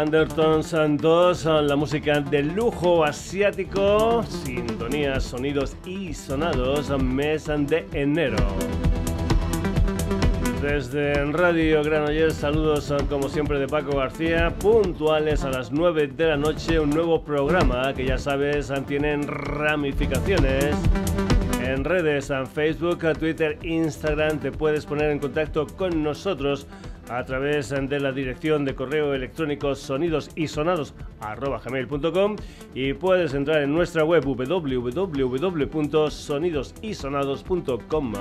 Anderton Santos, la música de lujo asiático, sintonías, sonidos y sonados, mes de enero. Desde Radio Granollers, saludos como siempre de Paco García, puntuales a las 9 de la noche, un nuevo programa que ya sabes tienen ramificaciones en redes, en Facebook, Twitter, Instagram, te puedes poner en contacto con nosotros a través de la dirección de correo electrónico sonidos y y puedes entrar en nuestra web www.sonidosysonados.com.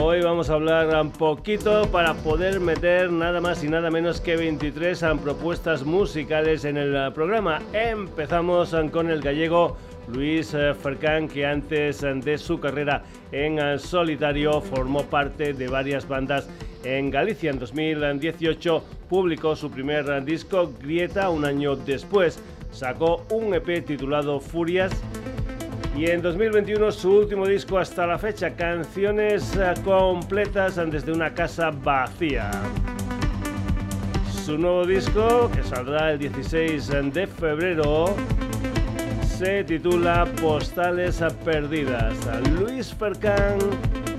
Hoy vamos a hablar un poquito para poder meter nada más y nada menos que 23 propuestas musicales en el programa. Empezamos con el gallego Luis eh, Fercán, que antes eh, de su carrera en eh, solitario formó parte de varias bandas en Galicia. En 2018 publicó su primer disco, Grieta, un año después sacó un EP titulado Furias. Y en 2021 su último disco hasta la fecha, canciones completas desde una casa vacía. Su nuevo disco, que saldrá el 16 de febrero, se titula Postales Perdidas. Luis Fercán,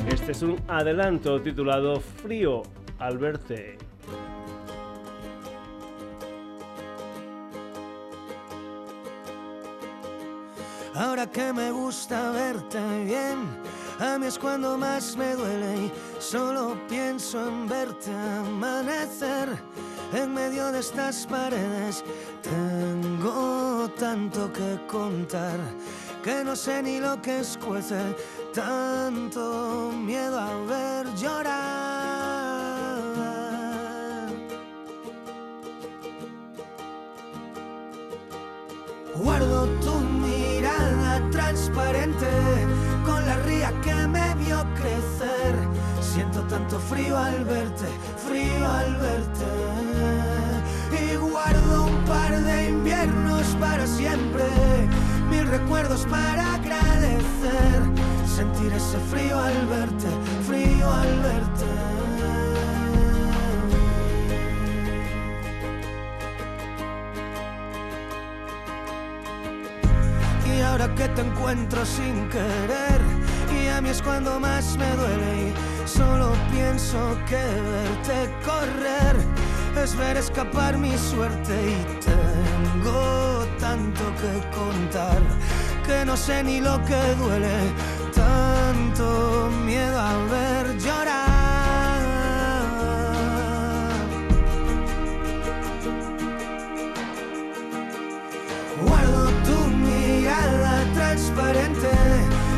este es un adelanto titulado Frío al verte. Ahora que me gusta verte bien, a mí es cuando más me duele y solo pienso en verte amanecer en medio de estas paredes. Tengo tanto que contar que no sé ni lo que escuece, tanto miedo a ver llorar. Guardo tu mirada transparente con la ría que me vio crecer. Siento tanto frío al verte, frío al verte guardo un par de inviernos para siempre, mil recuerdos para agradecer, sentir ese frío al verte, frío al verte. Y ahora que te encuentro sin querer, y a mí es cuando más me duele y solo pienso que verte correr es ver escapar mi suerte y tengo tanto que contar que no sé ni lo que duele, tanto miedo a ver llorar. Guardo tu mirada transparente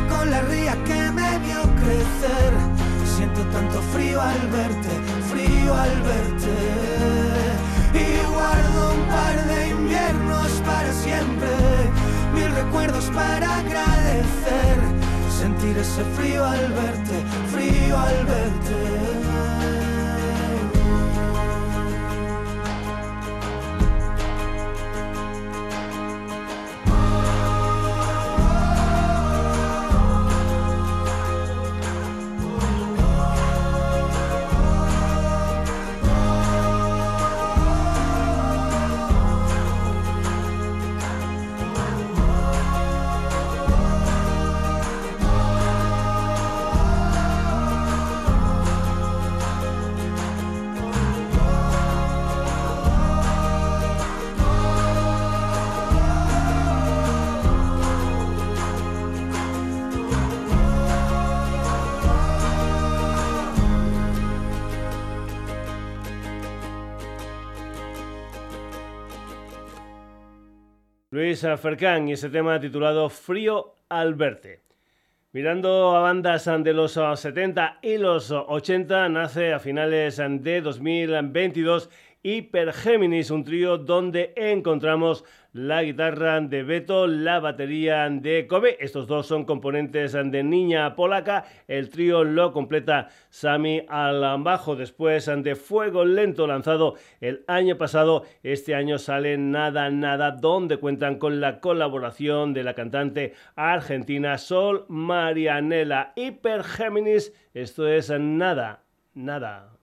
con la ría que me vio crecer. Tanto frío al verte, frío al verte un par de inviernos para siempre, mil recuerdos para agradecer, sentir ese frío al verte, frío al verte. Luis Fercán y ese tema titulado Frío al verte. Mirando a bandas de los 70 y los 80, nace a finales de 2022 Hypergéminis, un trío donde encontramos la guitarra de Beto, la batería de Kobe. Estos dos son componentes de Niña Polaca. El trío lo completa Sami al bajo. Después de Fuego Lento lanzado el año pasado, este año sale Nada Nada, donde cuentan con la colaboración de la cantante argentina Sol Marianela. Hypergéminis, esto es Nada Nada.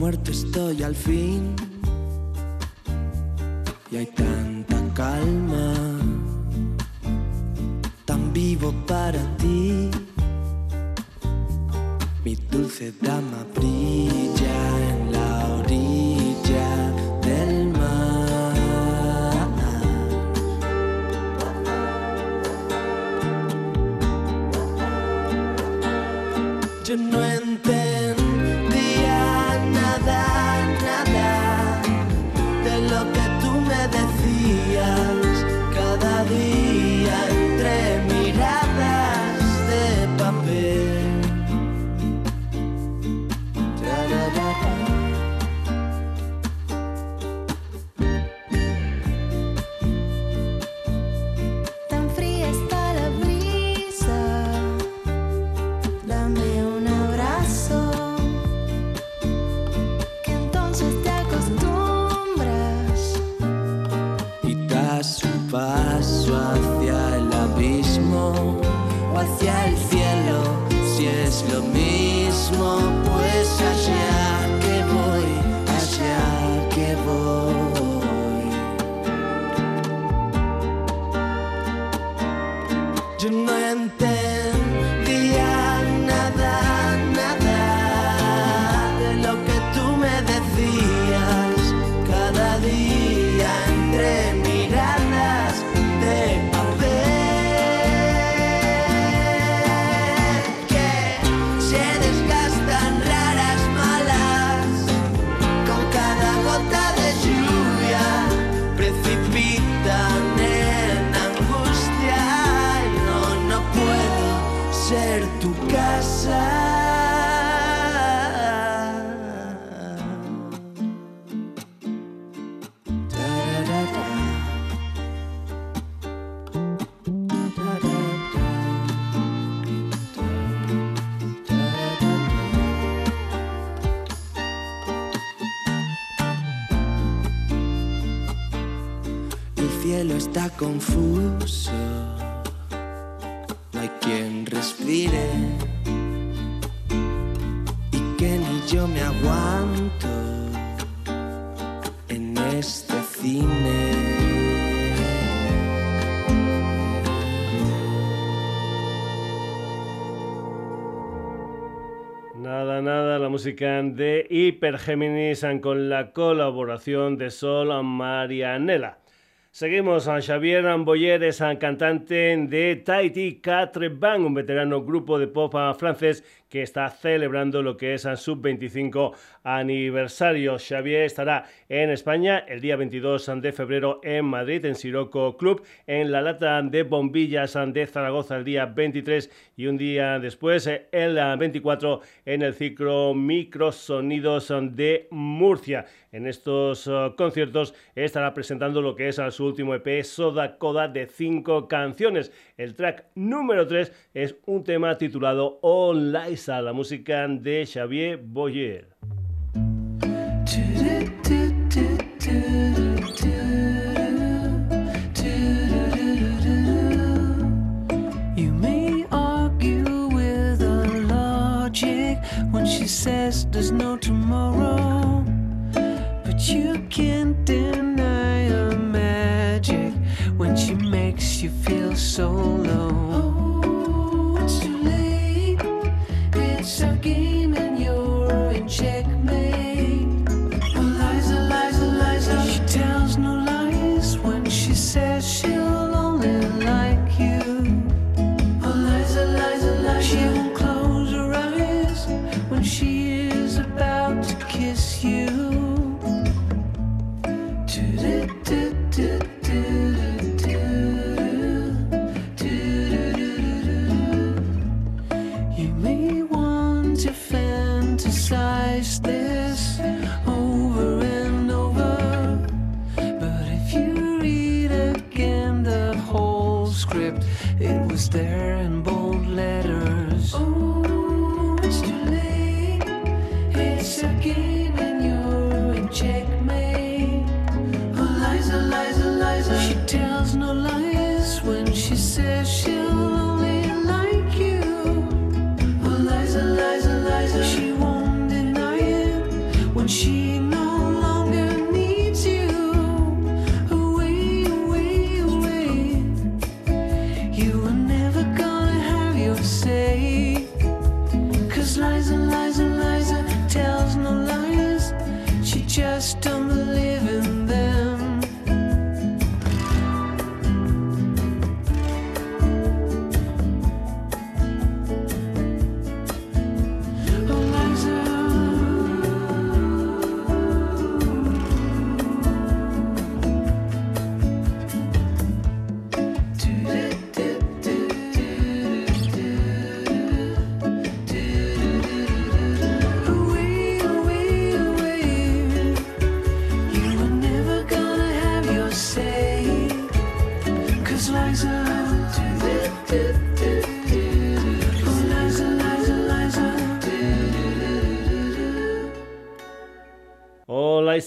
Muerto estoy al fin y hay tanta calma, tan vivo para ti. Mi dulce dama brilla confuso, no hay quien respire y que ni yo me aguanto en este cine. Nada, nada, la música de Hyper Géminis con la colaboración de Sol Marianela. Seguimos a Xavier Boyer, es cantante de Tahiti Quatre Bang, un veterano grupo de pop francés que está celebrando lo que es su sub-25 aniversario. Xavier estará en España el día 22 de febrero en Madrid, en Siroco Club, en la lata de bombillas de Zaragoza el día 23 y un día después, el 24, en el ciclo Microsonidos de Murcia. En estos uh, conciertos estará presentando lo que es su último EP, Soda Coda, de cinco canciones. El track número 3 es un tema titulado All Lies, a la música de Xavier Boyer. When she says there's no tomorrow, but you can't deny makes you feel so low.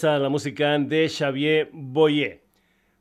La música de Xavier Boyer.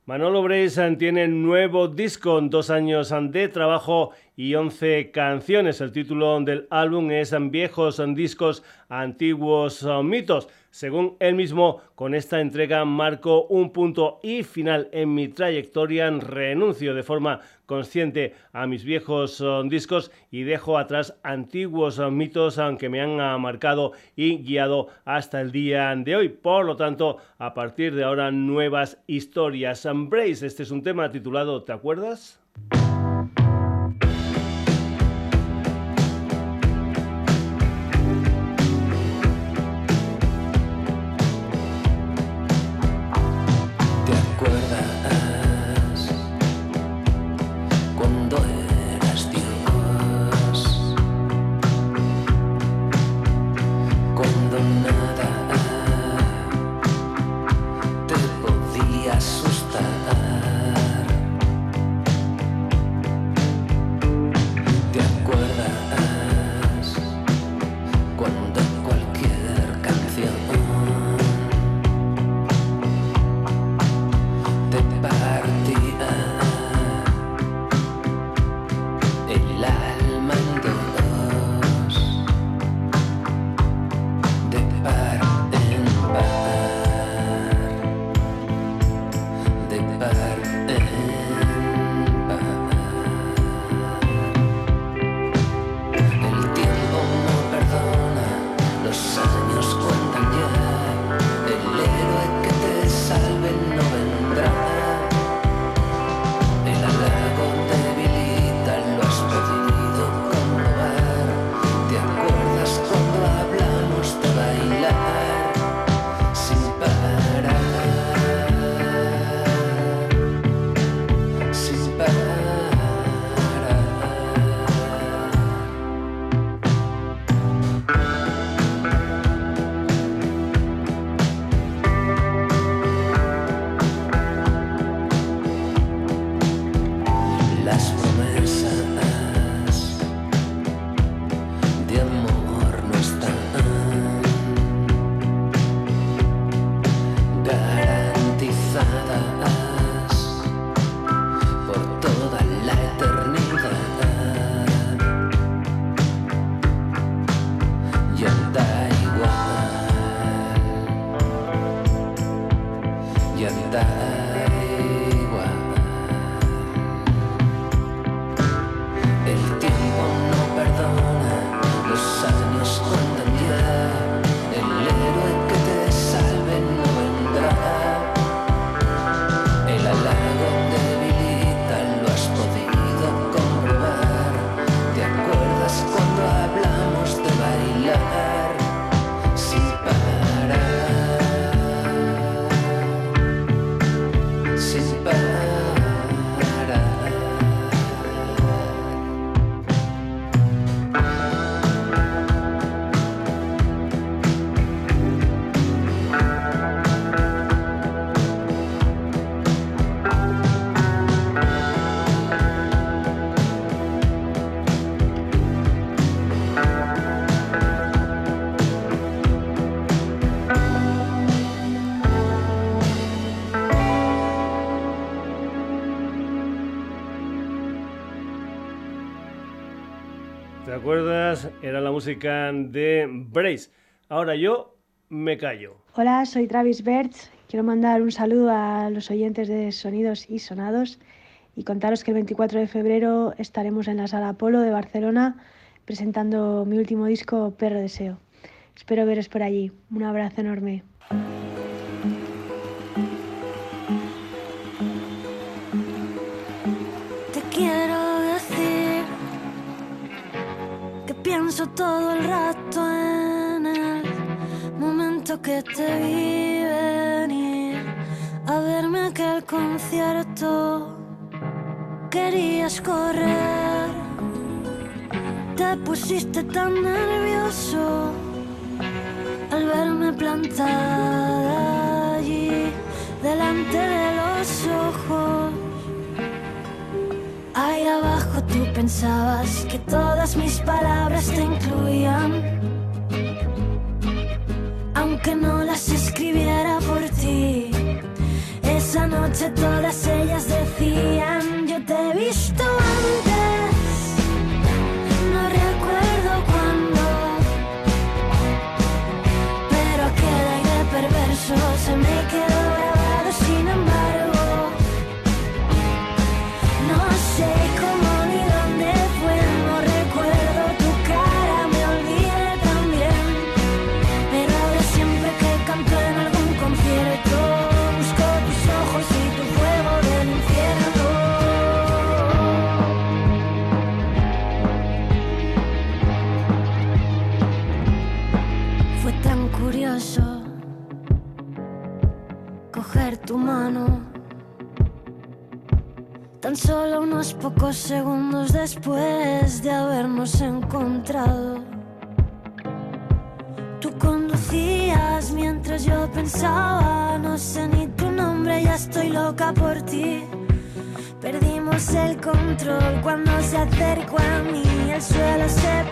Manolo Breis tiene nuevo disco, dos años de trabajo y 11 canciones. El título del álbum es Viejos Discos, Antiguos Mitos. Según él mismo, con esta entrega marco un punto y final en mi trayectoria. Renuncio de forma consciente a mis viejos discos y dejo atrás antiguos mitos que me han marcado y guiado hasta el día de hoy. Por lo tanto, a partir de ahora, nuevas historias. Embrace, este es un tema titulado ¿Te acuerdas? Era la música de Brace. Ahora yo me callo. Hola, soy Travis Bertz. Quiero mandar un saludo a los oyentes de Sonidos y Sonados y contaros que el 24 de febrero estaremos en la Sala Apolo de Barcelona presentando mi último disco, Perro Deseo. Espero veros por allí. Un abrazo enorme. Pienso todo el rato en el momento que te vi venir a verme aquel concierto. Querías correr, te pusiste tan nervioso al verme plantada allí delante de los ojos. Ahí abajo tú pensabas que todas mis palabras te incluían. Aunque no las escribiera por ti. Esa noche todas ellas decían, yo te he visto antes. Cuando se acercó a mí, el suelo se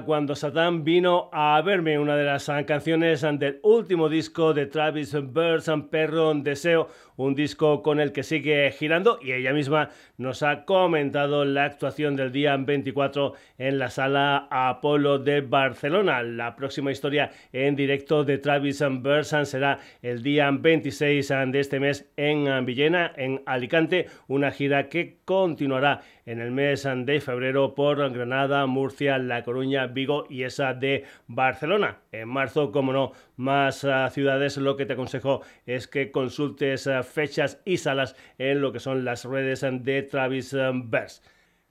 cuando Satán vino a verme, una de las canciones del último disco de Travis Birds and Perro Deseo, un disco con el que sigue girando y ella misma nos ha comentado la actuación del día 24 en la sala Apolo de Barcelona. La próxima historia en directo de Travis Bersan será el día 26 de este mes en Villena, en Alicante, una gira que continuará en el mes de febrero por Granada, Murcia, La Coruña, Vigo y esa de Barcelona. En marzo, como no, más ah, ciudades, lo que te aconsejo es que consultes ah, fechas y salas en lo que son las redes de Travis Bers.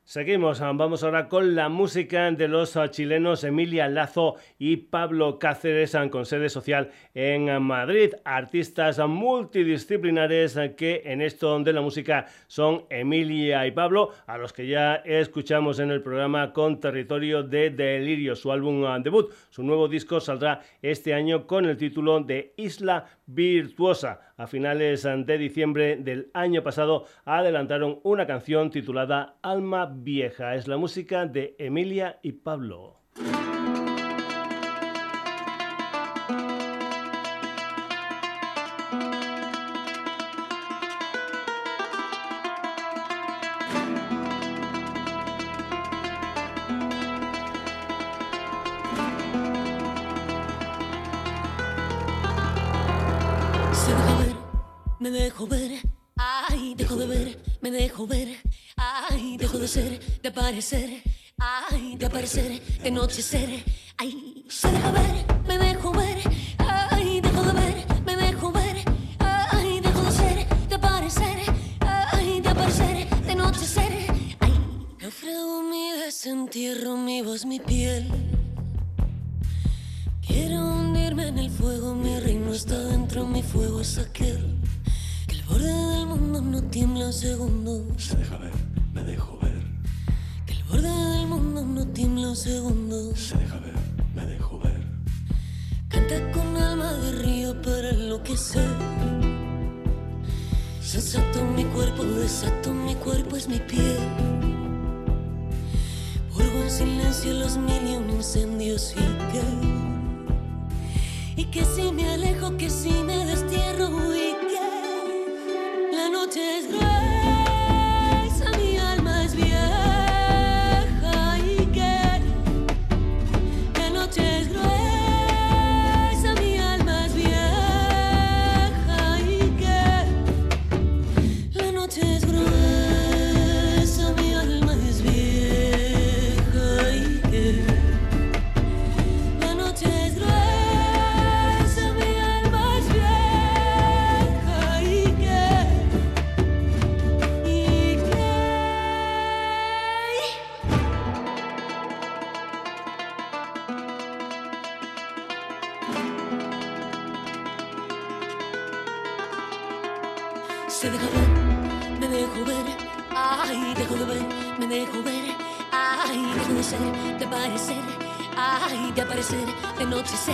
Seguimos, vamos ahora con la música de los chilenos Emilia Lazo y Pablo Cáceres con sede social en Madrid, artistas multidisciplinares que en esto de la música son Emilia y Pablo, a los que ya escuchamos en el programa con Territorio de Delirio, su álbum debut. Su nuevo disco saldrá este año con el título de Isla Virtuosa a finales de diciembre del año pasado adelantaron una canción titulada Alma Vieja. Es la música de Emilia y Pablo. De aparecer. Ay, de aparecer, de anochecer. Ay, se deja ver, me dejo ver. Ay, dejo de ver, me dejo ver. Ay, dejo de ser, de aparecer. Ay, de aparecer, de anochecer. Ay, naufrago mi desentierro, mi voz, mi piel. Quiero hundirme en el fuego, mi reino está dentro, mi fuego es aquel borde del mundo no tiembla un segundo. Se deja ver, mundo no tiembla un segundo. Se deja ver, me dejo ver. Canta con alma de río para enloquecer. Sensato mi cuerpo, desato mi cuerpo, es mi piel. Purgo en silencio los mil y un incendios y que. Y que si me alejo, que si me destierro y noche gruesa, de aparecer, de anochecer,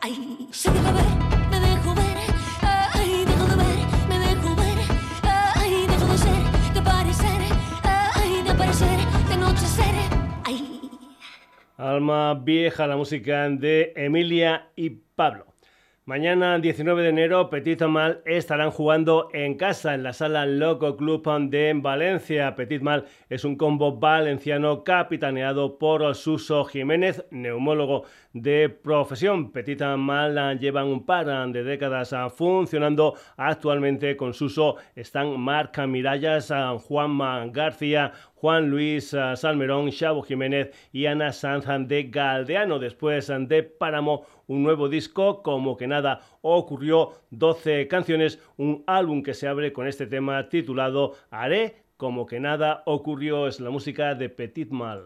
ay, se deja ver, me dejo ver, ay, dejo de ver, me dejo ver, ay, dejo de ser, de parecer, ay, de aparecer, de anochecer, ay. Alma vieja, la música de Emilia y Pablo. Mañana, 19 de enero, Petit Mal estarán jugando en casa en la sala Loco Club de Valencia. Petit Mal es un combo valenciano capitaneado por Suso Jiménez, neumólogo de profesión. Petit Mal llevan un par de décadas funcionando. Actualmente con Suso están Marc Mirallas, Juan García, Juan Luis eh, Salmerón, Xavo Jiménez y Ana Sanz de Galdeano. Después de Páramo, un nuevo disco, como que nada ocurrió, 12 canciones, un álbum que se abre con este tema titulado Haré como que nada ocurrió. Es la música de Petit Mal.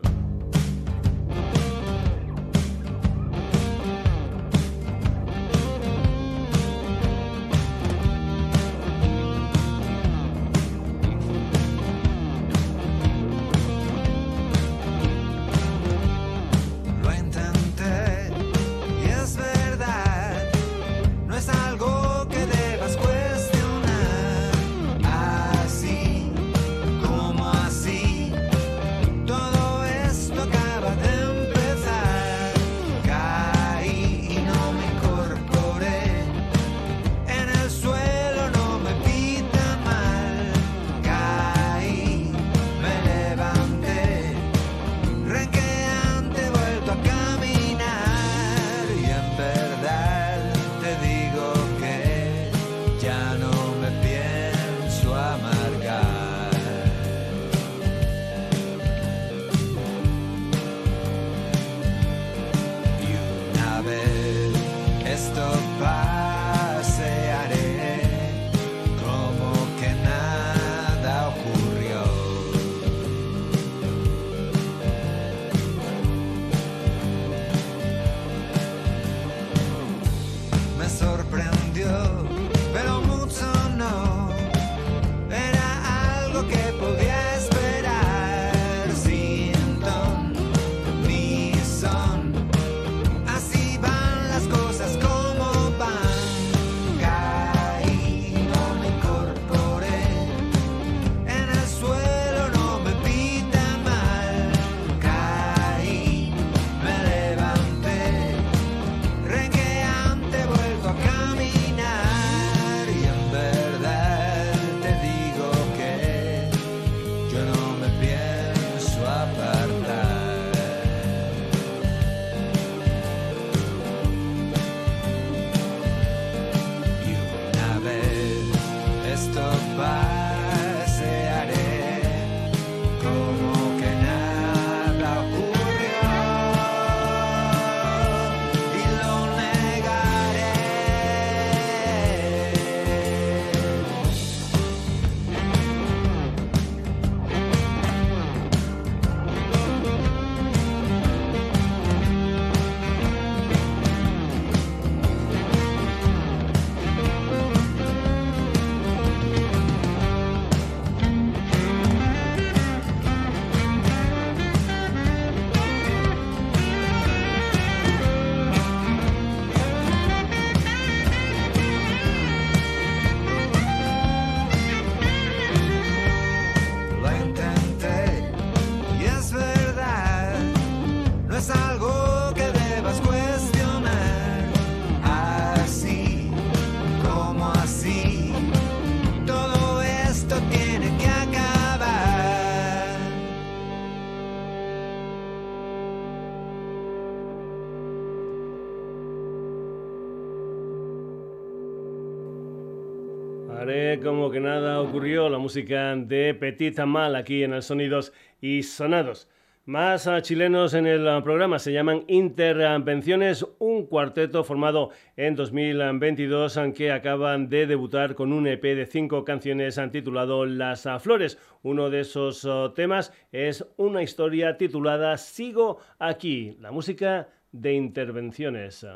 Música de Petit Mal aquí en el Sonidos y Sonados. Más chilenos en el programa se llaman Intervenciones, un cuarteto formado en 2022 que acaban de debutar con un EP de cinco canciones titulado Las Flores. Uno de esos temas es una historia titulada Sigo aquí, la música de Intervenciones.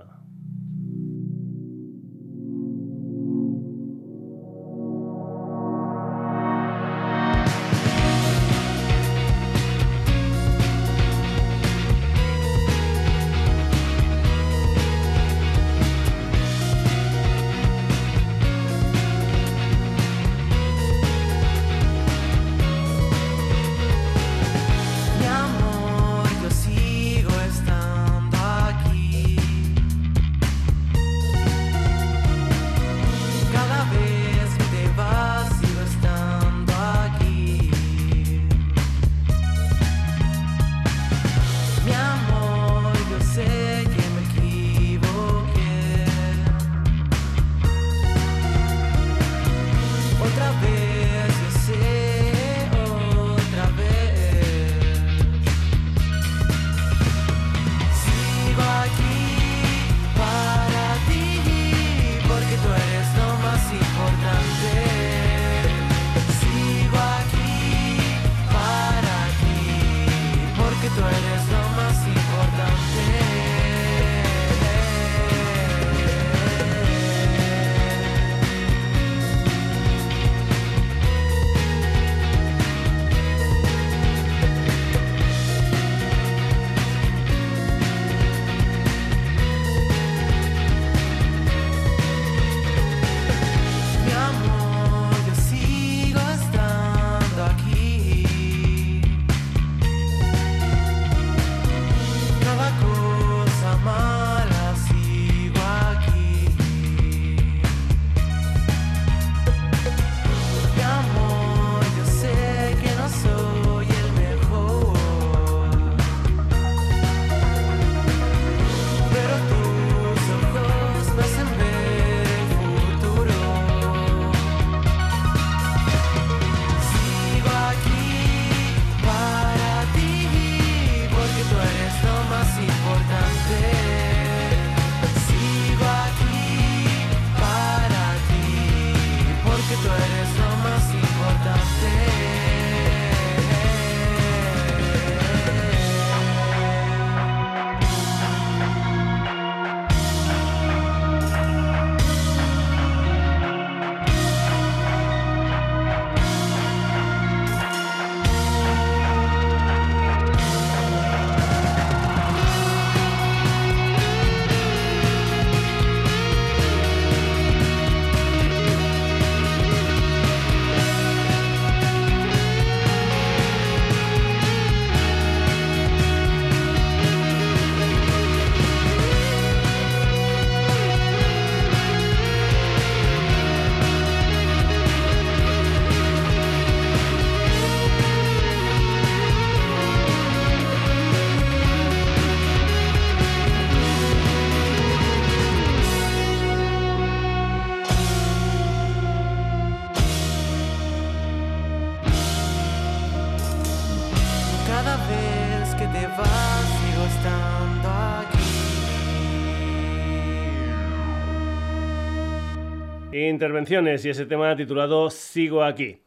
Intervenciones y ese tema titulado Sigo aquí.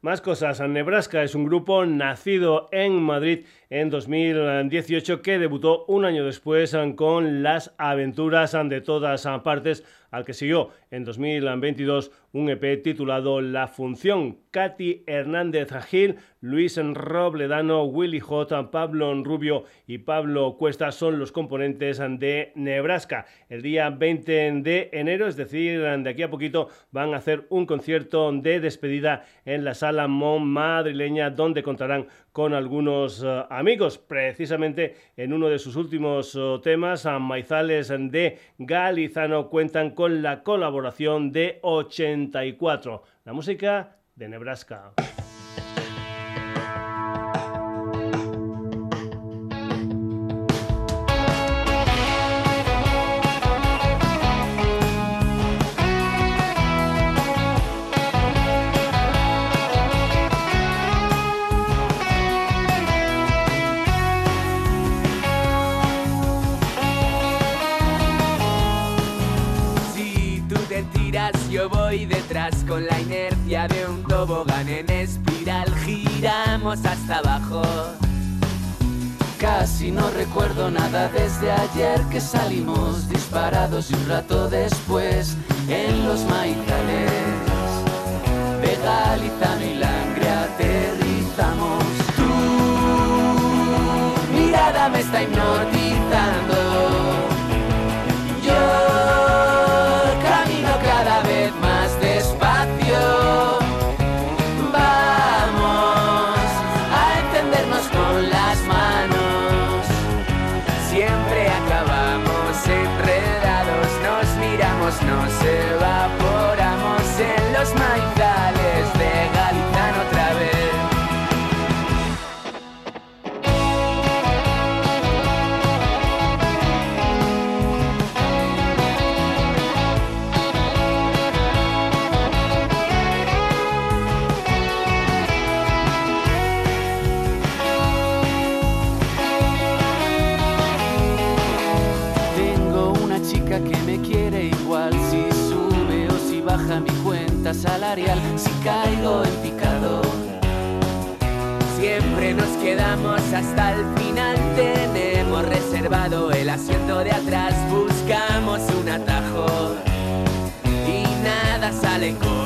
Más cosas. Nebraska es un grupo nacido en Madrid en 2018 que debutó un año después con Las Aventuras de todas partes, al que siguió en 2022 un EP titulado La Función. Katy Hernández Gil, Luis Robledano, Willy J, Pablo Rubio y Pablo Cuesta son los componentes de Nebraska. El día 20 de enero, es decir, de aquí a poquito, van a hacer un concierto de despedida en la sala Mon madrileña, donde contarán con algunos eh, amigos. Precisamente en uno de sus últimos eh, temas, Maizales de Galizano cuentan con la colaboración de 84, la música de Nebraska. Con la inercia de un tobogán en espiral. Giramos hasta abajo. Casi no recuerdo nada desde ayer que salimos disparados y un rato después en los maizales de y aterrizamos. Tu mirada me está hipnotizando. Hasta el final, tenemos reservado el asiento de atrás, buscamos un atajo y nada sale como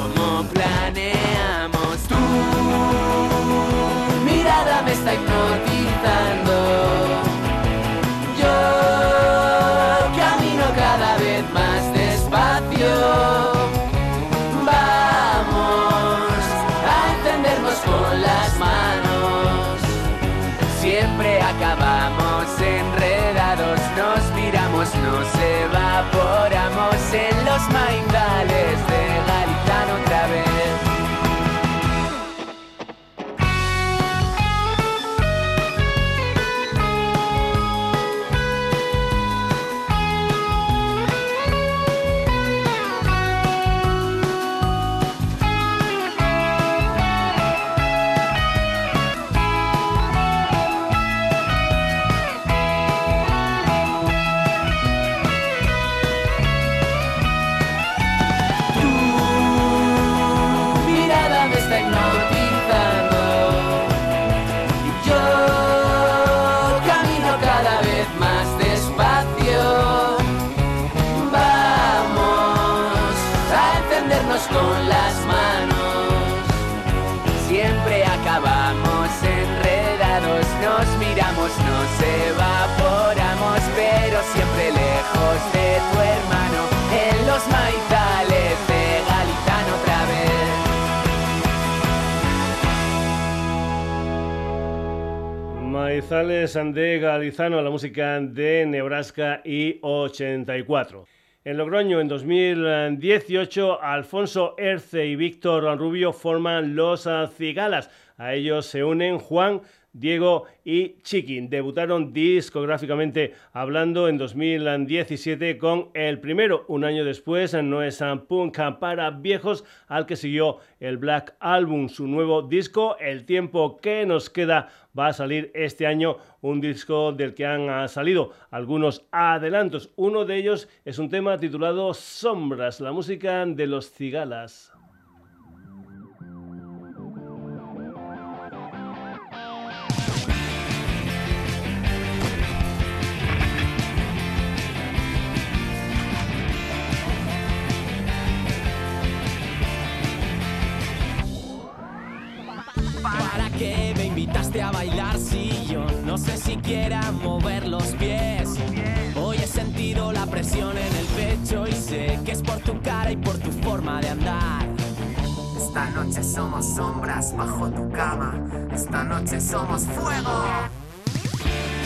en los Maizales de Galizano, la música de Nebraska y 84. En Logroño, en 2018, Alfonso Erce y Víctor Rubio forman Los Cigalas. A ellos se unen Juan, Diego y Chiquín. Debutaron discográficamente hablando en 2017 con el primero, un año después, No es Punk para viejos, al que siguió el Black Album, su nuevo disco, El tiempo que nos queda, va a salir este año un disco del que han ah, salido algunos adelantos. Uno de ellos es un tema titulado Sombras, la música de los cigalas. A bailar si yo no sé siquiera mover los pies? Hoy he sentido la presión en el pecho y sé que es por tu cara y por tu forma de andar. Esta noche somos sombras bajo tu cama. Esta noche somos fuego.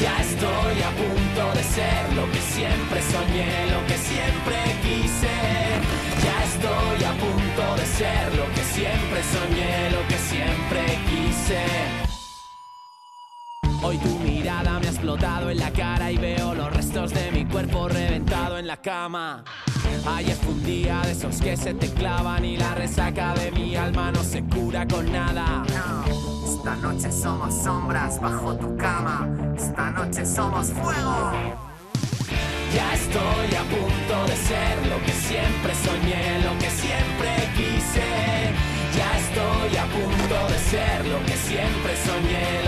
Ya estoy a punto de ser lo que siempre soñé, lo que siempre quise. Ya estoy a punto de ser lo que siempre soñé, lo que siempre quise. Hoy tu mirada me ha explotado en la cara y veo los restos de mi cuerpo reventado en la cama. Ayer fue un día de esos que se te clavan y la resaca de mi alma no se cura con nada. Esta noche somos sombras bajo tu cama. Esta noche somos fuego. Ya estoy a punto de ser lo que siempre soñé, lo que siempre quise. estoy a punto de ser lo que siempre soñé,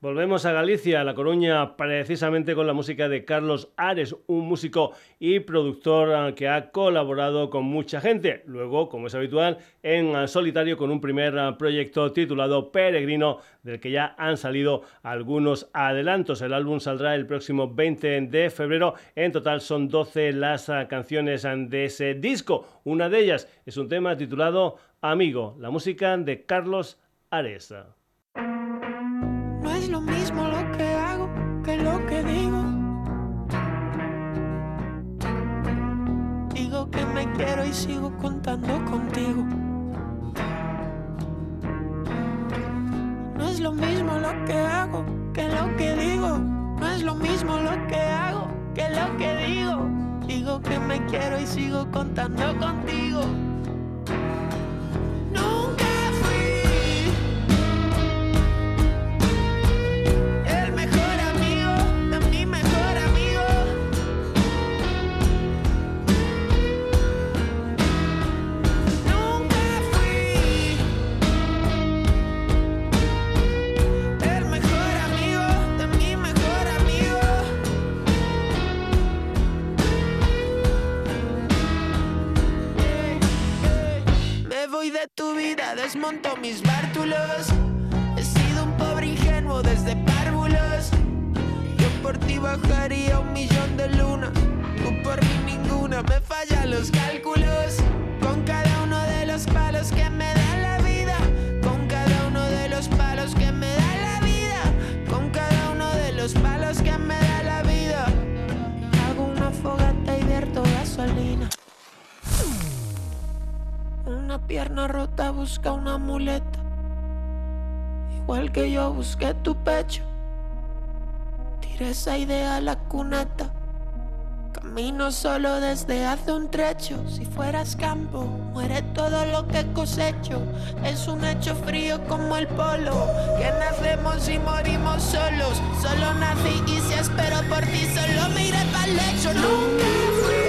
Volvemos a Galicia, a La Coruña, precisamente con la música de Carlos Ares, un músico y productor ah, que ha colaborado con mucha gente. Luego, como es habitual, en ah, solitario con un primer ah, proyecto titulado Peregrino, del que ya han salido algunos adelantos. El álbum saldrá el próximo 20 de febrero. En total son 12 las canciones de ese disco. Una de ellas es un tema titulado Amigo, la música de Carlos Aresa. Quiero y sigo contando contigo. No es lo mismo lo que hago que lo que digo. No es lo mismo lo que hago que lo que digo. Digo que me quiero y sigo contando contigo. Desmonto mis bártulos. He sido un pobre ingenuo desde párvulos. Yo por ti bajaría un millón de lunas. Tú por mí ninguna, me fallan los cálculos. Con cada uno de los palos que me da la vida. Con cada uno de los palos que me da la vida. Con cada uno de los palos que me da la vida. Hago una fogata y vierto gasolina. Una pierna rota busca una muleta. Igual que yo busqué tu pecho. Tiré esa idea a la cuneta. Camino solo desde hace un trecho. Si fueras campo, muere todo lo que cosecho. Es un hecho frío como el polo. Que nacemos y morimos solos. Solo nací y si espero por ti, solo miré para el lecho. Nunca.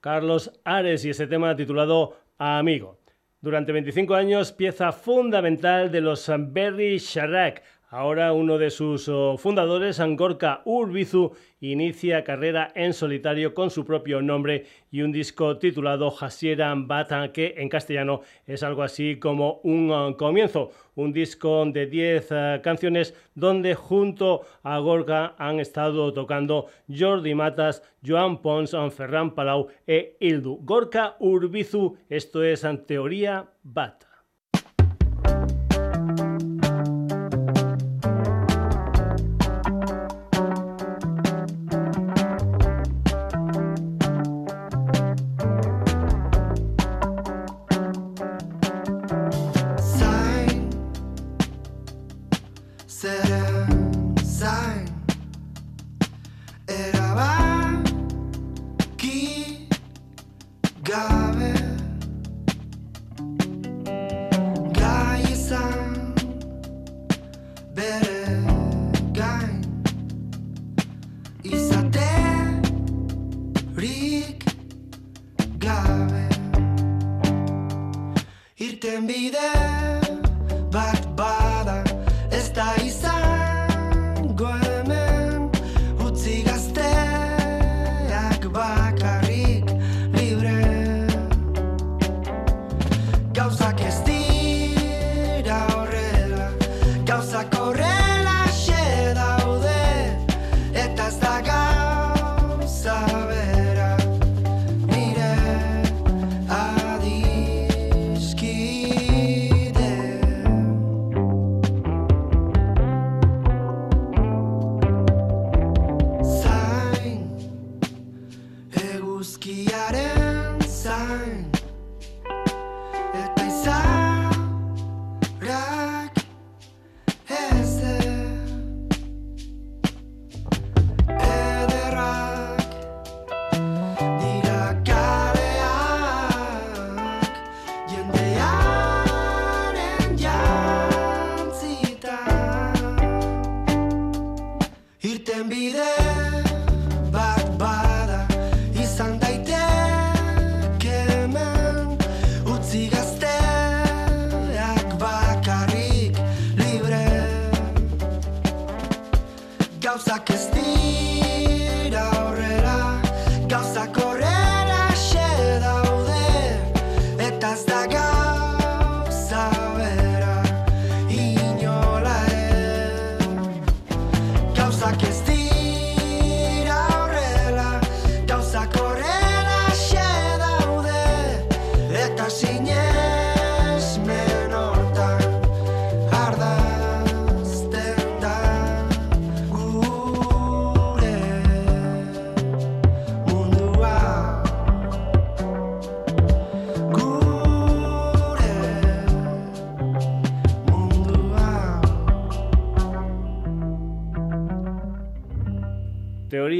Carlos Ares y ese tema titulado Amigo. Durante 25 años, pieza fundamental de los Berry Sharak, Ahora uno de sus oh, fundadores, Angorka Urbizu, inicia carrera en solitario con su propio nombre y un disco titulado Hasiera Bata, que en castellano es algo así como un oh, comienzo. Un disco de 10 uh, canciones donde junto a Gorka han estado tocando Jordi Matas, Joan Pons, Ferran Palau e Ildu. Gorka Urbizu, esto es en teoría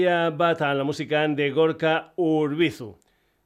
Bata. La música de Gorka Urbizu.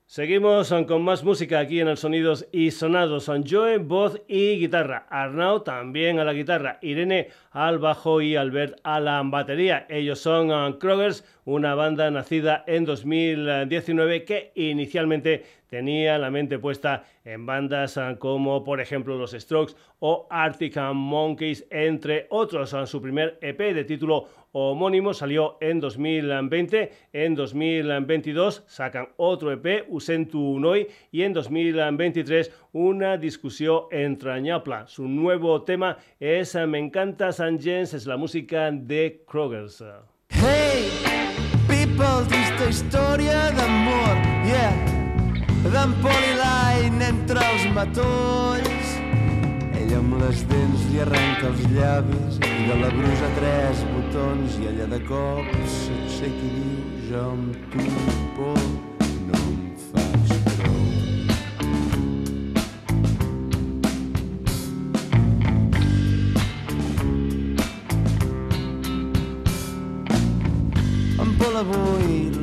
Seguimos con más música aquí en el Sonidos y Sonados. Son Joe, voz y guitarra. Arnau también a la guitarra. Irene al bajo y Albert a la batería. Ellos son uh, Krogers, una banda nacida en 2019 que inicialmente tenía la mente puesta en bandas uh, como por ejemplo los Strokes o Arctic Monkeys, entre otros. Uh, su primer EP de título homónimo salió en 2020, en 2022 sacan otro EP, Usentu Noi, y en 2023 una discusión entrañable. Su nuevo tema es Me encanta San Jens, es la música de Krogers. Hey, people, trista història d'amor, yeah, d'en Poliline entre els matolls. Ella amb les dents li arrenca els llavis i de la brusa tres botons i ella de cop s'aixeca i diu jo amb tu por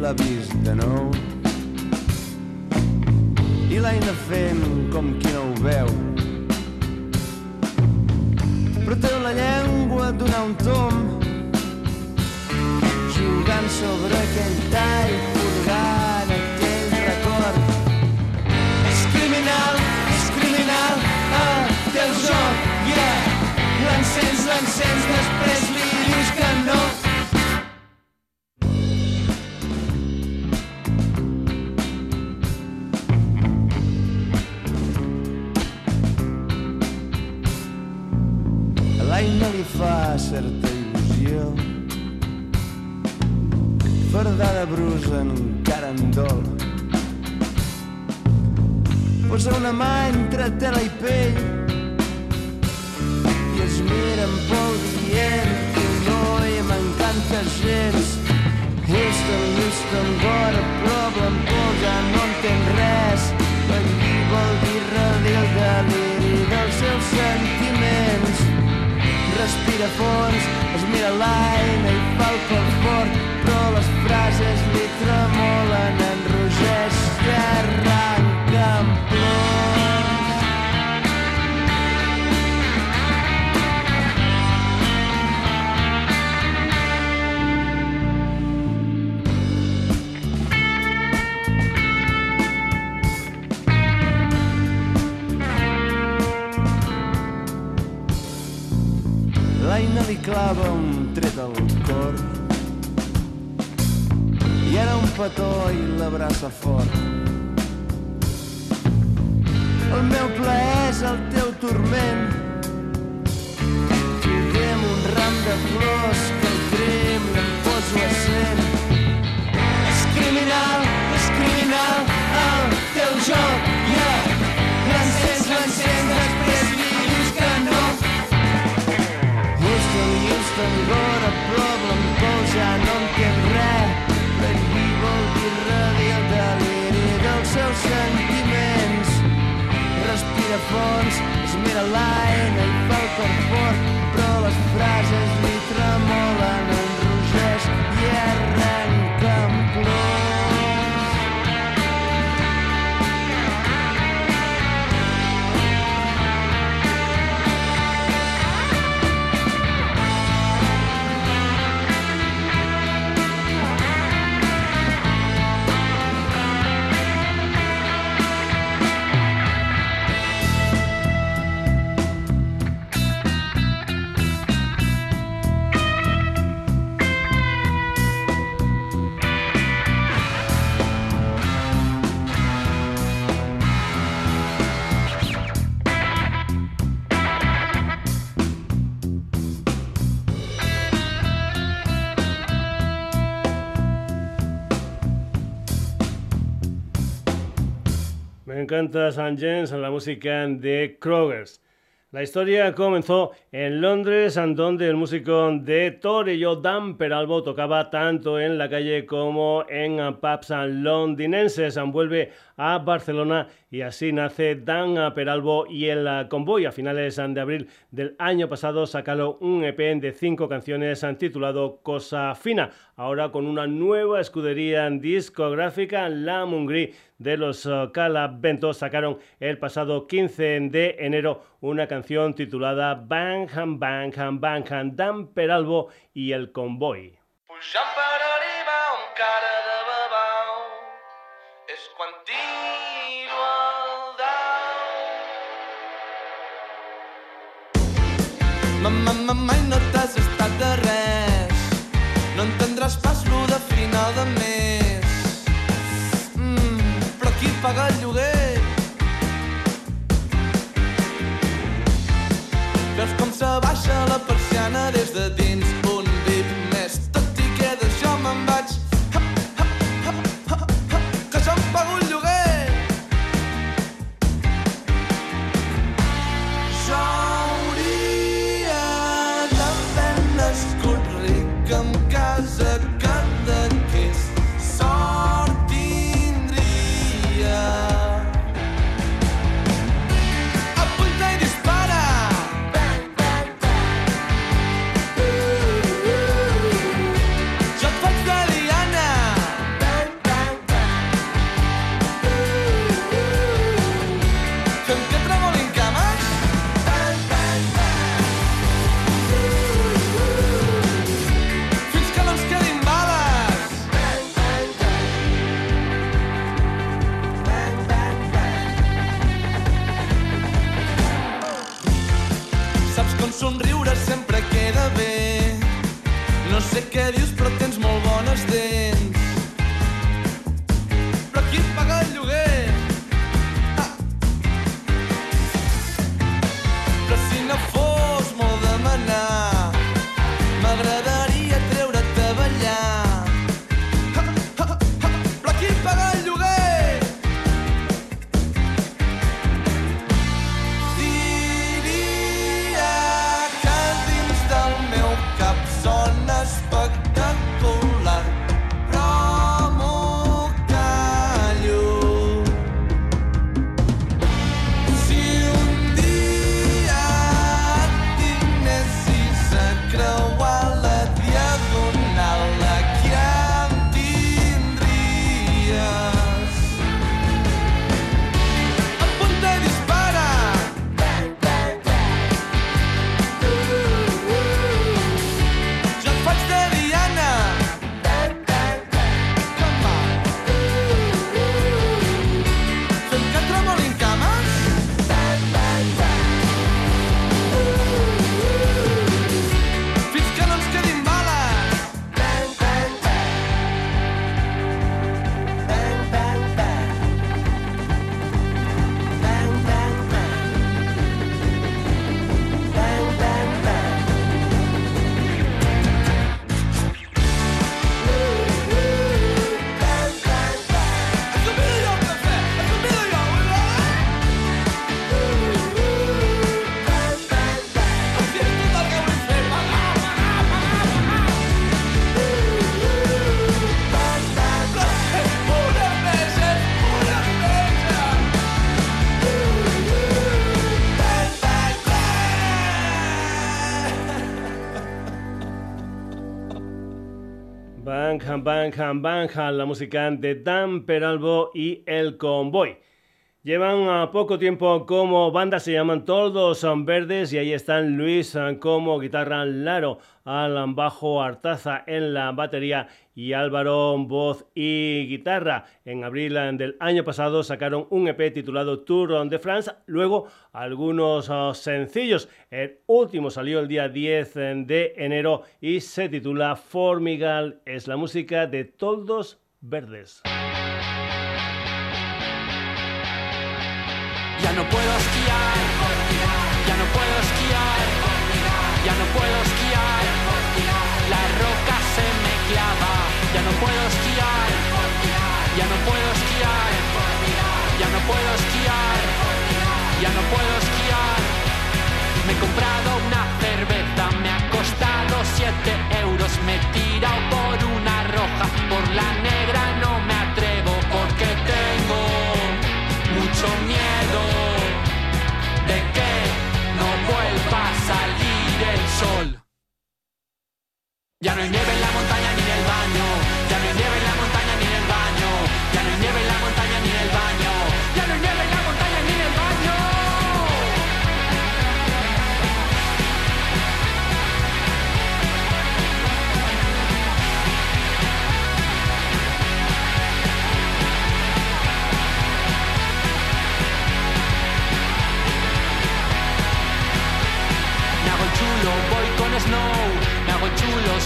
l'ha vist de nou. I l'Aina fent com qui no ho veu. Però té la llengua donar un tomb jugant sobre aquell tall purgant aquell record. És criminal, és criminal el teu joc, yeah. L'encens, l'encens, després fa certa il·lusió. Fardada brusa en dol. Posa una mà entre tela i pell i es mira en Pol dient que no hi m'encanta gens. Houston, Houston, got a problem, Paul ja no entén res. Allí vol dir redir el deliri dels seus sentiments respira fons, es mira l'aina i fa el cor fort, però les frases li tremolen, enrogeix clava un tret al cor. I ara un petó i l'abraça fort. El meu plaer és el teu turment. Fidem un ram de flors que el crem i em poso a cent. És criminal, és criminal el teu joc, fons, es mira l'aina i fa el cor fort, però les frases li tremolen, Me encanta San James, la música de Krogers. La historia comenzó en Londres, donde el músico de Torello, Dan Peralbo, tocaba tanto en la calle como en pubs londinenses. Vuelve a Barcelona y así nace Dan Peralbo y el convoy. A finales de abril del año pasado sacaron un EP de cinco canciones titulado Cosa Fina. Ahora con una nueva escudería discográfica, La Mungri de los uh, Calaventos sacaron el pasado 15 de enero una canción titulada Bang Ham Bang Ham Bang Ham Dan Peralbo i el Convoy. Pujant per arribar amb cara de babau és quan tiro el dau. Ma, ma, ma, mai no t'has estat de res, no entendràs pas lo de final de mes. Mm, però qui paga el lloguer? Veus com se baixa la persiana des de dins Bang, bang, bang, la música de Dan Peralbo y El Convoy. Llevan a poco tiempo como banda, se llaman Todos Son Verdes y ahí están Luis como guitarra, Laro al bajo, Artaza en la batería y Álvaro voz y guitarra. En abril del año pasado sacaron un EP titulado Tour de France, luego algunos ah, sencillos. El último salió el día 10 de enero y se titula Formigal, es la música de Toldos Verdes. Ya no puedo esquiar, ya no puedo esquiar, ya no puedo esquiar. La roca se me clava, ya no puedo esquiar, ya no puedo esquiar, ya no puedo esquiar, ya no puedo esquiar. Me he comprado una cerveza, me ha costado 7 euros, me he tirado por una roja, por la negra no me atrevo Ya no hay nieve en la montaña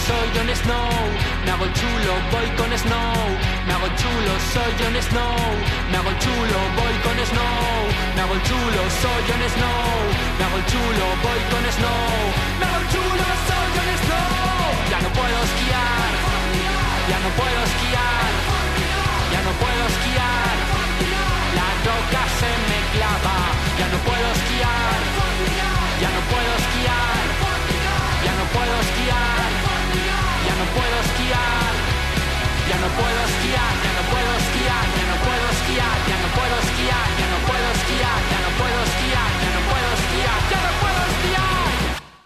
soy Jon Snow. Me hago chulo, voy con Snow. Me hago chulo, soy Jon Snow. Me hago chulo, voy con Snow. Me hago chulo, soy Jon Snow. Me hago chulo, voy con Snow. Me hago chulo, soy Jon Snow. Ya no puedo esquiar. Ya no puedo esquiar.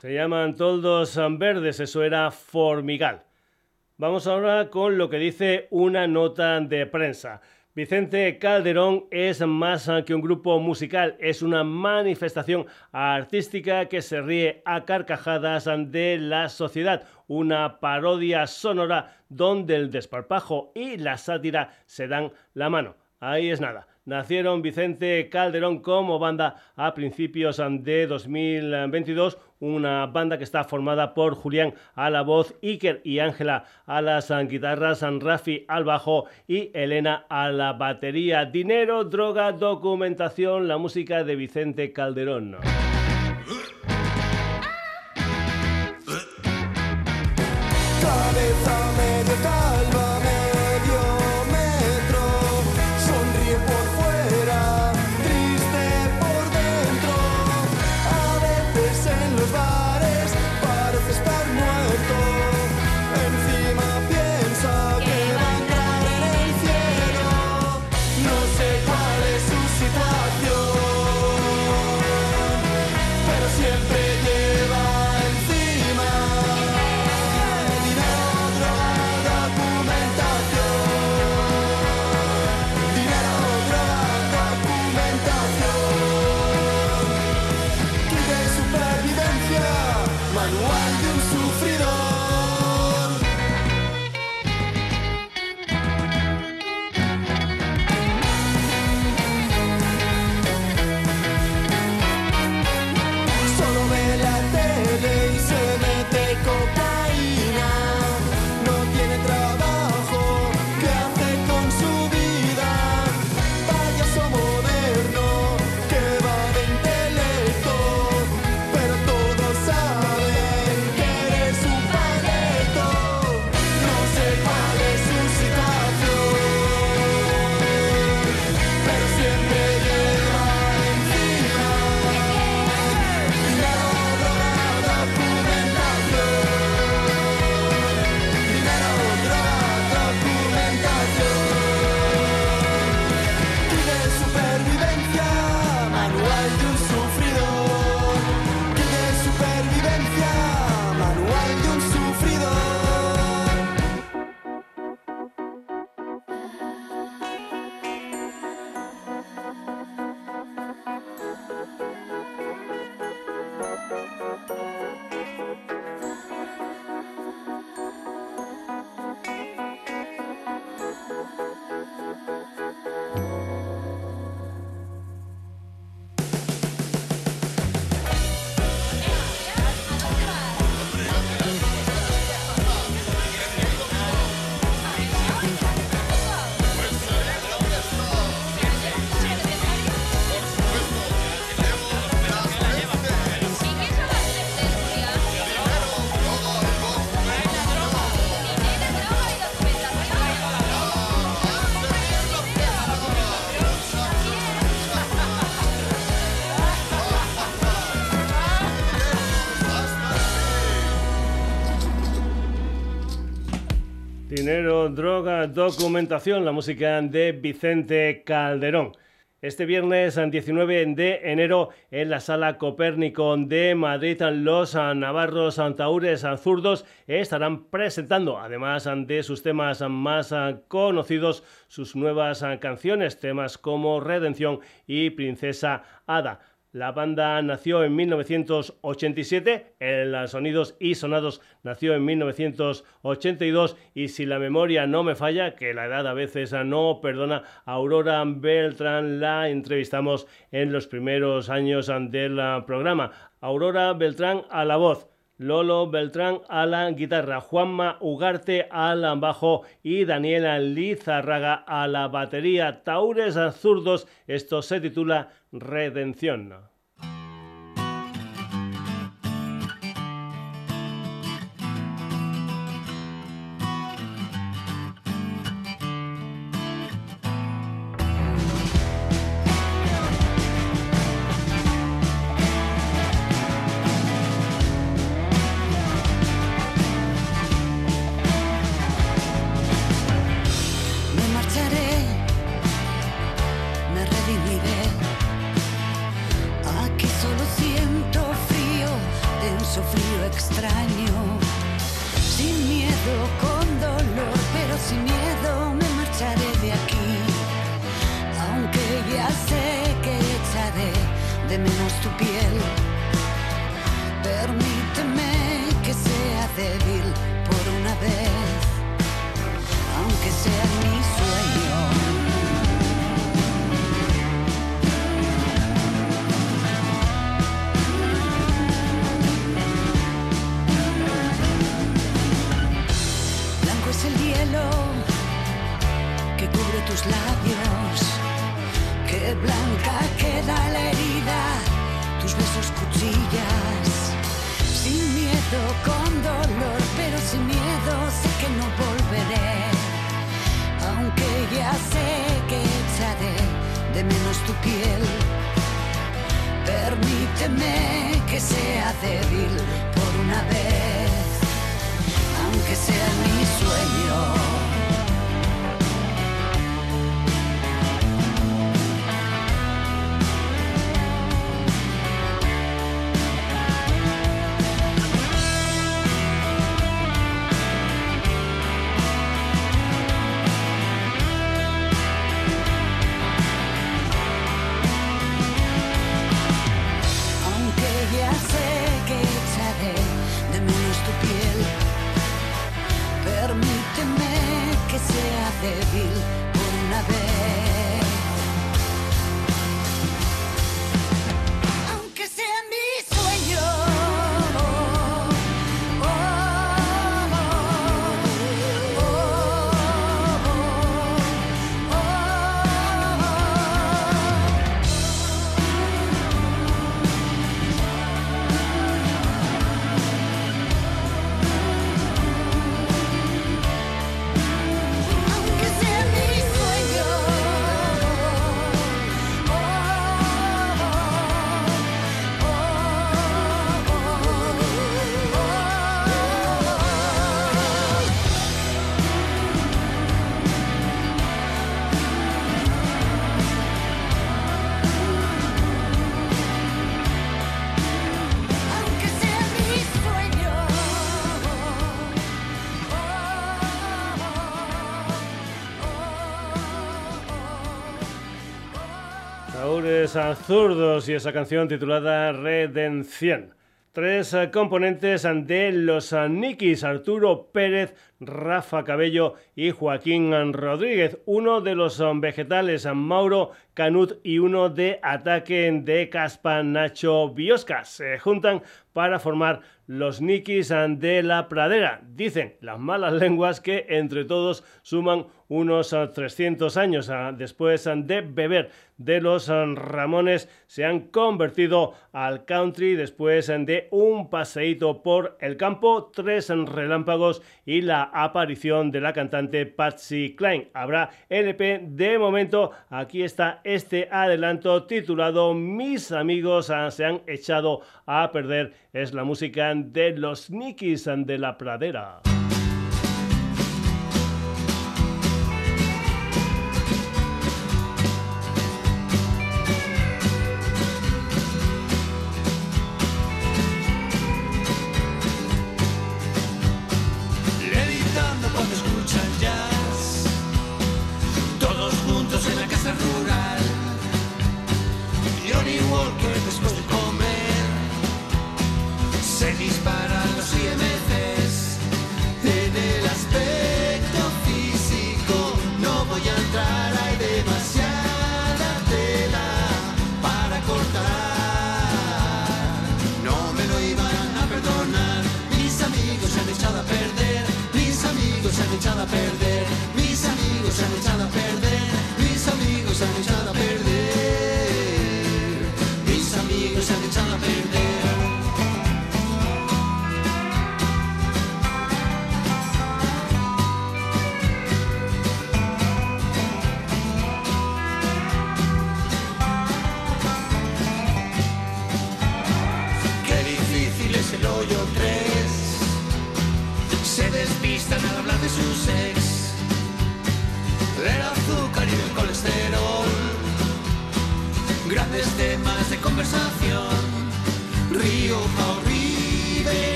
Se llaman Toldos Verdes, eso era Formigal. Vamos ahora con lo que dice una nota de prensa. Vicente Calderón es más que un grupo musical, es una manifestación artística que se ríe a carcajadas de la sociedad, una parodia sonora donde el desparpajo y la sátira se dan la mano. Ahí es nada. Nacieron Vicente Calderón como banda a principios de 2022, una banda que está formada por Julián a la voz, Iker y Ángela a las guitarras, Rafi al bajo y Elena a la batería. Dinero, droga, documentación, la música de Vicente Calderón. Droga, documentación, la música de Vicente Calderón. Este viernes 19 de enero en la Sala Copérnico de Madrid, los navarros taures zurdos estarán presentando, además de sus temas más conocidos, sus nuevas canciones, temas como Redención y Princesa Ada. La banda nació en 1987, el Sonidos y Sonados nació en 1982 y si la memoria no me falla, que la edad a veces no perdona, Aurora Beltrán la entrevistamos en los primeros años del programa. Aurora Beltrán a la voz. Lolo Beltrán a la guitarra, Juanma Ugarte al bajo y Daniela Lizarraga a la batería. Taures zurdos, esto se titula Redención. Permíteme que sea débil por una vez, aunque sea mi sueño. Zurdos y esa canción titulada Redención. Tres eh, componentes de los eh, Nikis, Arturo Pérez, Rafa Cabello y Joaquín Rodríguez. Uno de los eh, vegetales, Mauro Canut y uno de ataque de Caspa Nacho Biosca. Se juntan para formar los Nikis de la pradera. Dicen las malas lenguas que entre todos suman unos 300 años. Después de beber de los Ramones se han convertido al country después de un paseíto por el campo, tres relámpagos y la aparición de la cantante Patsy Klein. Habrá LP de momento. Aquí está este adelanto titulado Mis amigos se han echado a perder. Es la música de los Nikis de la Pradera.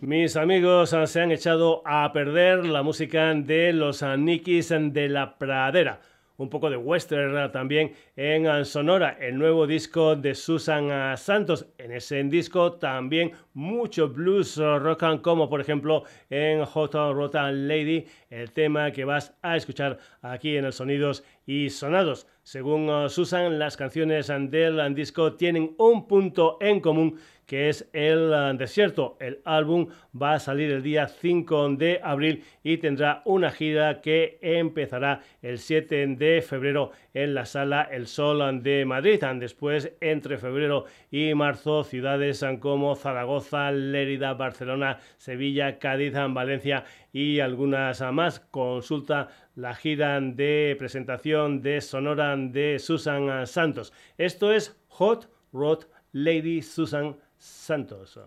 Mis amigos ah, se han echado a perder la música de los ah, Nikis de la Pradera un poco de western ah, también en Sonora, el nuevo disco de Susan Santos. En ese disco también mucho blues rock como por ejemplo en Hot Rotan Lady, el tema que vas a escuchar aquí en el Sonidos y Sonados. Según ah, Susan, las canciones ah, del ah, disco tienen un punto en común que es El Desierto. El álbum va a salir el día 5 de abril y tendrá una gira que empezará el 7 de febrero en la sala El Sol de Madrid. Después, entre febrero y marzo, ciudades como Zaragoza, Lérida, Barcelona, Sevilla, Cádiz, Valencia y algunas más. Consulta la gira de presentación de Sonora de Susan Santos. Esto es Hot Rod Lady Susan Santos.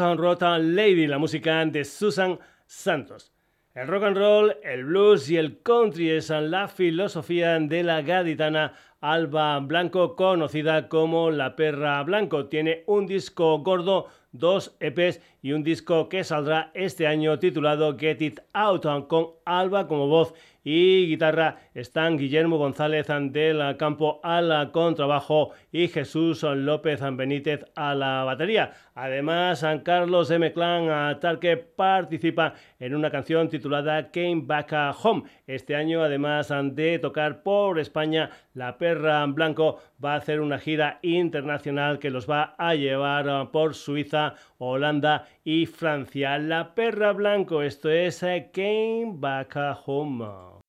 Hot and Rota Lady, la música de Susan Santos. El rock and roll, el blues y el country es la filosofía de la gaditana Alba Blanco, conocida como La Perra Blanco. Tiene un disco gordo, dos EPs y un disco que saldrá este año titulado Get It Out, con Alba como voz y guitarra están Guillermo González del campo a la contrabajo y Jesús López Benítez a la batería. Además, San Carlos M. Clan que participa en una canción titulada Came Back Home. Este año, además de tocar por España, la perra blanco va a hacer una gira internacional que los va a llevar por Suiza, Holanda y Francia. La perra blanco, esto es Came Back Home.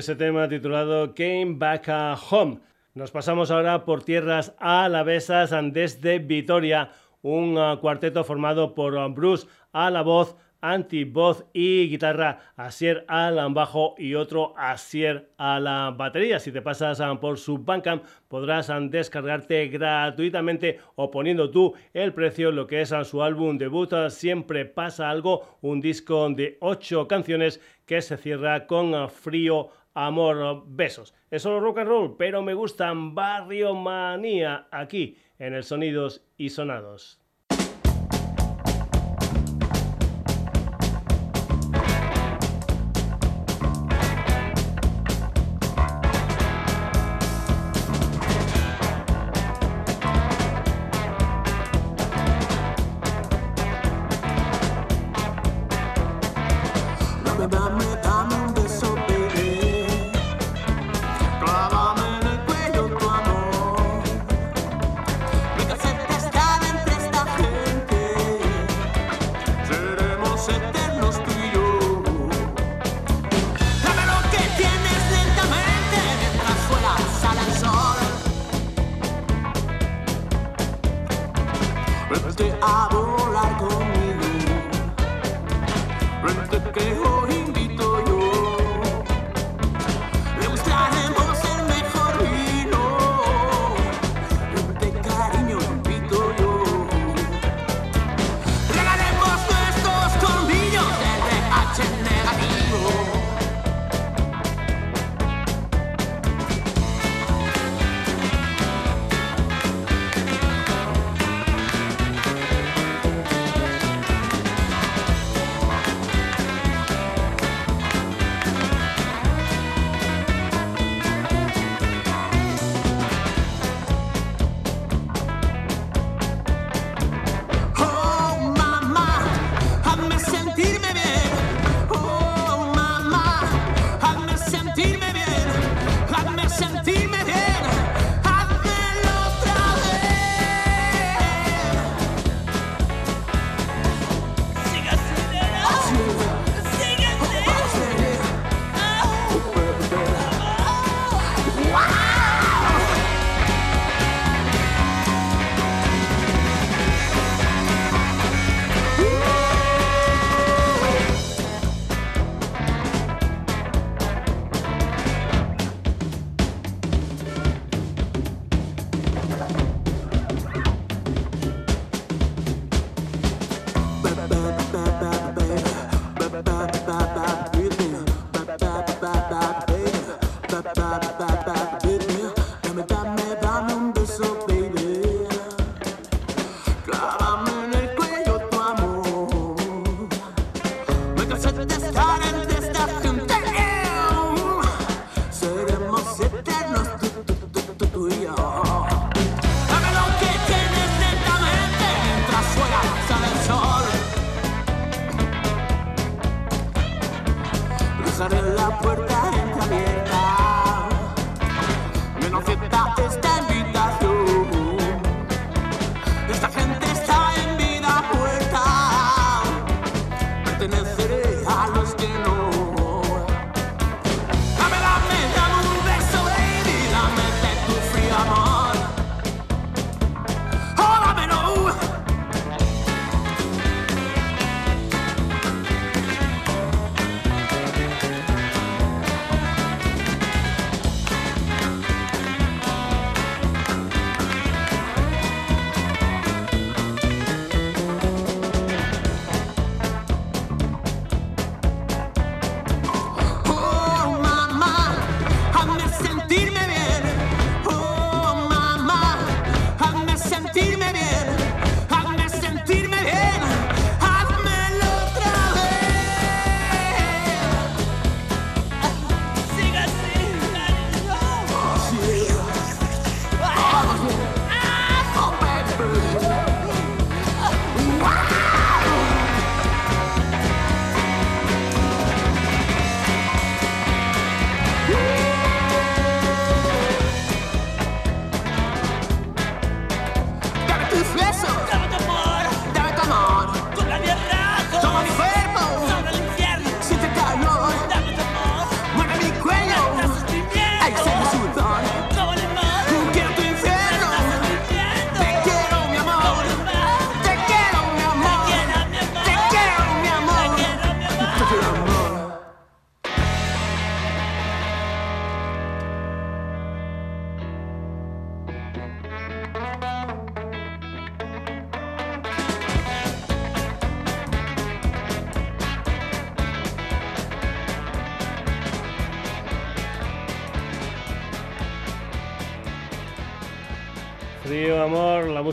Ese tema titulado Came Back Home. Nos pasamos ahora por tierras alavesas desde Vitoria, un ah, cuarteto formado por ah, Bruce a la voz, Anti voz y guitarra, Asier al bajo y otro Asier a la batería. Si te pasas ah, por su Bandcamp podrás descargarte gratuitamente o poniendo tú el precio lo que es su álbum debut Siempre pasa algo, un disco de ocho canciones que se cierra con frío amor, besos. Es solo rock and roll, pero me gustan Barrio Manía aquí en el Sonidos y Sonados.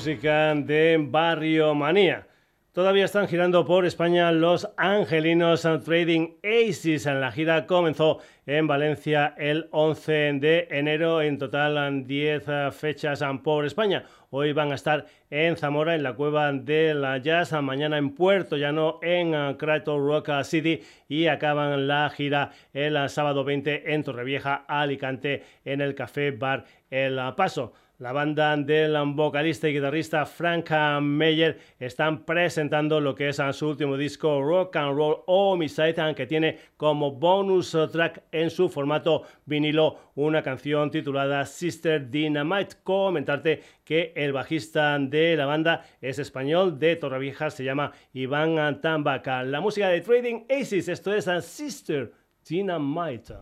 Música de Barrio Manía. Todavía están girando por España los angelinos Trading Aces. La gira comenzó en Valencia el 11 de enero. En total 10 fechas por España. Hoy van a estar en Zamora, en la cueva de la Jazz. Mañana en Puerto Llano, en Crato Rock City. Y acaban la gira el sábado 20 en Torrevieja, Alicante, en el Café Bar El Paso. La banda del vocalista y guitarrista Frank Meyer están presentando lo que es su último disco Rock and Roll Homicide, que tiene como bonus track en su formato vinilo una canción titulada Sister Dynamite. Comentarte que el bajista de la banda es español de Torrevieja, se llama Iván Tambaca. La música de Trading Aces, esto es Sister Dynamite.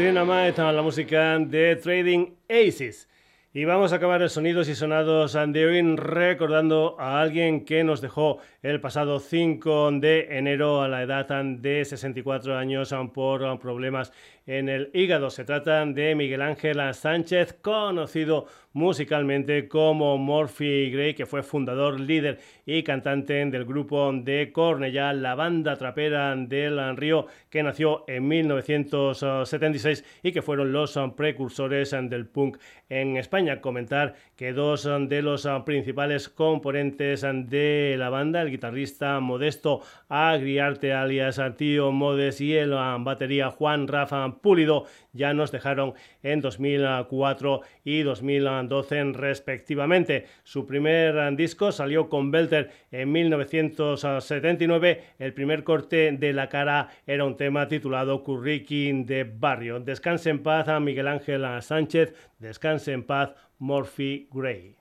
Sister Dynamite, la música de Trading Aces. Y vamos a acabar el sonidos y sonados de hoy recordando a alguien que nos dejó el pasado 5 de enero a la edad de 64 años por problemas en el hígado. Se trata de Miguel Ángel Sánchez, conocido musicalmente como Morphy Gray, que fue fundador, líder y cantante del grupo de Cornellá, la banda trapera del Río, que nació en 1976 y que fueron los precursores del punk en España. Comentar que dos de los principales componentes de la banda, el guitarrista Modesto Agriarte alias Tío Modes y el batería Juan Rafa Pulido, ya nos dejaron en 2004 y 2012 respectivamente. Su primer disco salió con Belter en 1979. El primer corte de la cara era un tema titulado Curriquín de Barrio. Descanse en paz a Miguel Ángel Sánchez, descanse en paz Morphy Gray.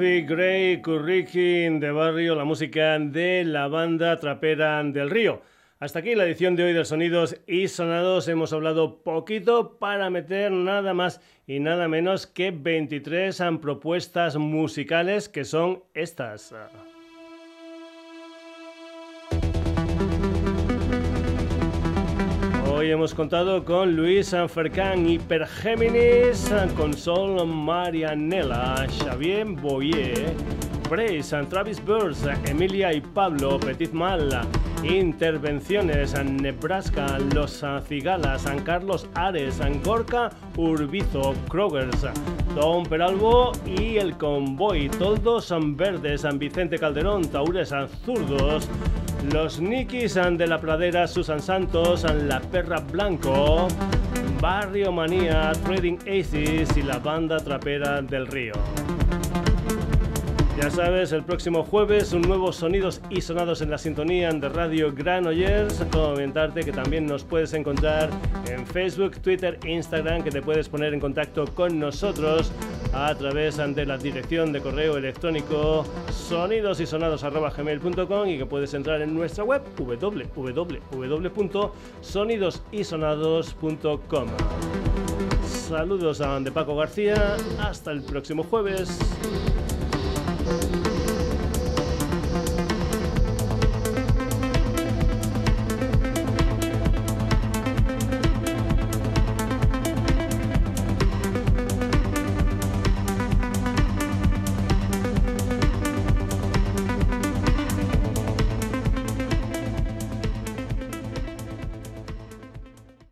Morphy, Gray, Curriquín de Barrio, la música de la banda trapera del Río. Hasta aquí la edición de hoy de Sonidos y Sonados. Hemos hablado poquito para meter nada más y nada menos que 23 propuestas musicales que son estas. Hoy hemos contado con Luis Sanfercán, Hipergéminis, con Sol Marianela, Xavier Boyer, Brace, Travis Burns, Emilia y Pablo Petit Mal, Intervenciones, Nebraska, Los Cigalas, San Carlos Ares, Gorka Urbizo, Krogers, Don Peralbo y El Convoy, Toldos San Verdes, San Vicente Calderón, Taures Zurdos, los Nikis de la Pradera, Susan Santos, La Perra Blanco, Barrio Manía, Trading Aces y la banda trapera del Río. Ya sabes, el próximo jueves un nuevo sonidos y sonados en la sintonía de Radio Granollers. Comentarte que también nos puedes encontrar en Facebook, Twitter, Instagram, que te puedes poner en contacto con nosotros a través de la dirección de correo electrónico sonidosysonados.gmail.com y que puedes entrar en nuestra web www.sonidosysonados.com. Saludos a de Paco García, hasta el próximo jueves. Thank you.